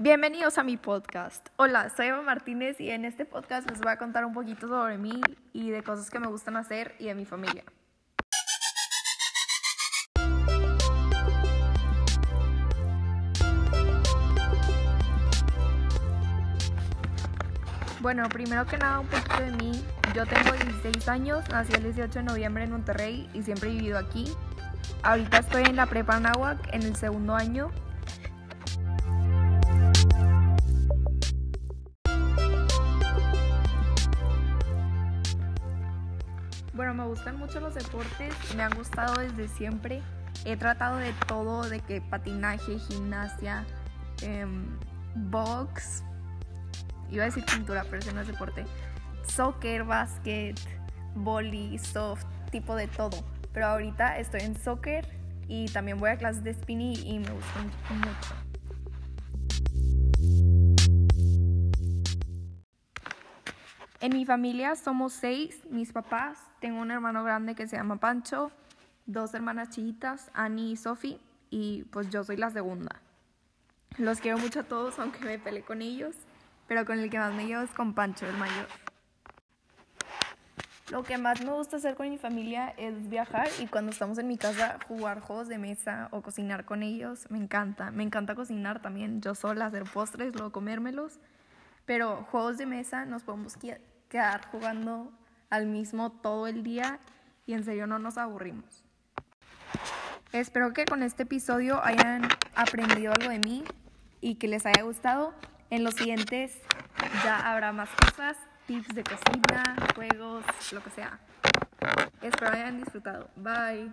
Bienvenidos a mi podcast. Hola, soy Eva Martínez y en este podcast les voy a contar un poquito sobre mí y de cosas que me gustan hacer y de mi familia. Bueno, primero que nada un poquito de mí. Yo tengo 16 años, nací el 18 de noviembre en Monterrey y siempre he vivido aquí. Ahorita estoy en la prepa Nahuac en el segundo año Bueno, me gustan mucho los deportes, me han gustado desde siempre. He tratado de todo, de que patinaje, gimnasia, em, box, iba a decir pintura, pero ese no es deporte, soccer, básquet, volley, soft, tipo de todo. Pero ahorita estoy en soccer y también voy a clases de spinning y me gustan mucho. En mi familia somos seis, mis papás, tengo un hermano grande que se llama Pancho, dos hermanas chiquitas, Annie y Sophie, y pues yo soy la segunda. Los quiero mucho a todos, aunque me peleé con ellos, pero con el que más me llevo es con Pancho, el mayor. Lo que más me gusta hacer con mi familia es viajar y cuando estamos en mi casa jugar juegos de mesa o cocinar con ellos. Me encanta. Me encanta cocinar también yo sola, hacer postres, luego comérmelos. Pero juegos de mesa nos podemos quedar jugando al mismo todo el día y en serio no nos aburrimos. Espero que con este episodio hayan aprendido algo de mí y que les haya gustado. En los siguientes ya habrá más cosas, tips de cocina, juegos, lo que sea. Espero hayan disfrutado. Bye.